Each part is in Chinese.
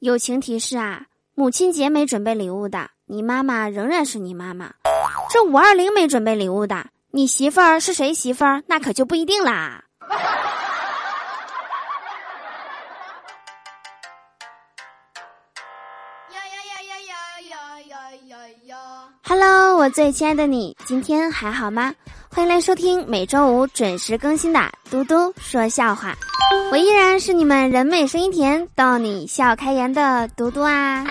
友情提示啊，母亲节没准备礼物的，你妈妈仍然是你妈妈；这五二零没准备礼物的，你媳妇儿是谁媳妇儿，那可就不一定啦。Hello，我最亲爱的你，今天还好吗？欢迎来收听每周五准时更新的《嘟嘟说笑话》，我依然是你们人美声音甜、逗你笑开颜的嘟嘟啊！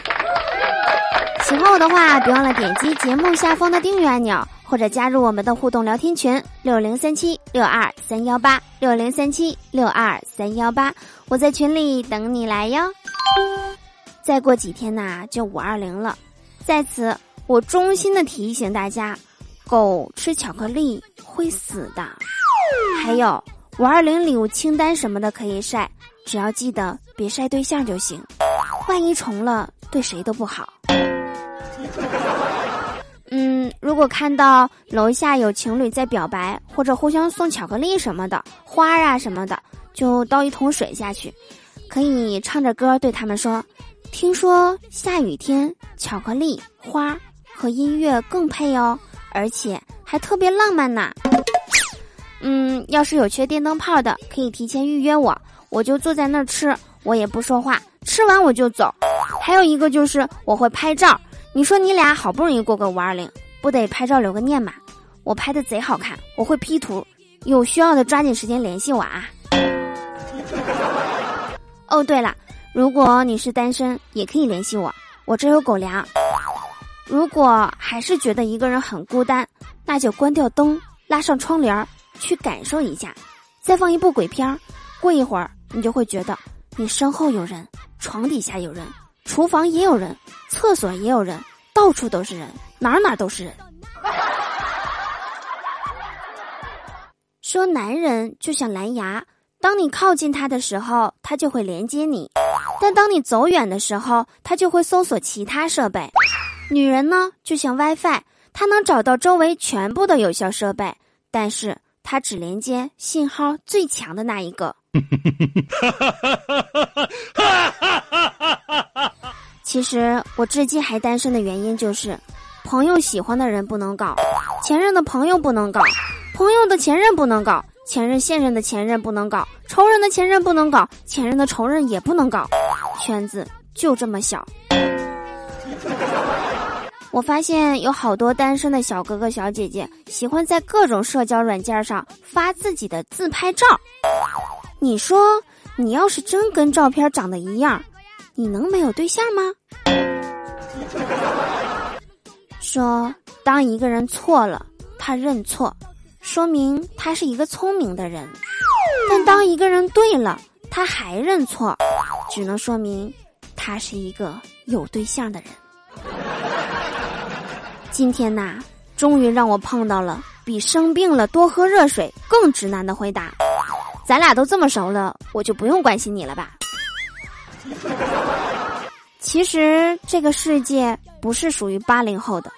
喜欢我的话，别忘了点击节目下方的订阅按钮，或者加入我们的互动聊天群六零三七六二三幺八六零三七六二三幺八，我在群里等你来哟。再过几天呐，就五二零了，在此。我衷心的提醒大家，狗吃巧克力会死的。还有五二零礼物清单什么的可以晒，只要记得别晒对象就行，万一重了对谁都不好。嗯，如果看到楼下有情侣在表白或者互相送巧克力什么的花啊什么的，就倒一桶水下去，可以唱着歌对他们说：“听说下雨天巧克力花。”和音乐更配哦，而且还特别浪漫呢。要是有缺电灯泡的，可以提前预约我，我就坐在那儿吃，我也不说话，吃完我就走。还有一个就是我会拍照，你说你俩好不容易过个五二零，不得拍照留个念嘛？我拍的贼好看，我会 P 图，有需要的抓紧时间联系我啊。哦，对了，如果你是单身，也可以联系我，我这有狗粮。如果还是觉得一个人很孤单，那就关掉灯，拉上窗帘儿，去感受一下，再放一部鬼片儿，过一会儿你就会觉得你身后有人，床底下有人，厨房也有人，厕所也有人，到处都是人，哪哪都是人。说男人就像蓝牙，当你靠近他的时候，他就会连接你；但当你走远的时候，他就会搜索其他设备。女人呢，就像 WiFi，她能找到周围全部的有效设备，但是它只连接信号最强的那一个。其实我至今还单身的原因就是，朋友喜欢的人不能搞，前任的朋友不能搞，朋友的前任不能搞，前任现任的前任不能搞，仇人的前任不能搞，前任的仇人也不能搞，圈子就这么小。我发现有好多单身的小哥哥小姐姐喜欢在各种社交软件上发自己的自拍照。你说，你要是真跟照片长得一样，你能没有对象吗？说，当一个人错了，他认错，说明他是一个聪明的人；但当一个人对了，他还认错，只能说明他是一个有对象的人。今天呐，终于让我碰到了比生病了多喝热水更直男的回答。咱俩都这么熟了，我就不用关心你了吧？其实这个世界不是属于八零后的，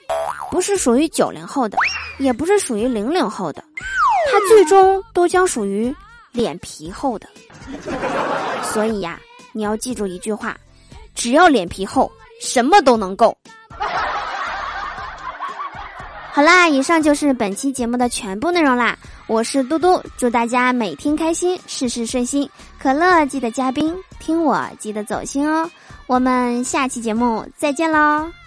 不是属于九零后的，也不是属于零零后的，它最终都将属于脸皮厚的。所以呀，你要记住一句话：只要脸皮厚，什么都能够。好啦，以上就是本期节目的全部内容啦。我是嘟嘟，祝大家每天开心，事事顺心。可乐记得加冰，听我记得走心哦。我们下期节目再见喽。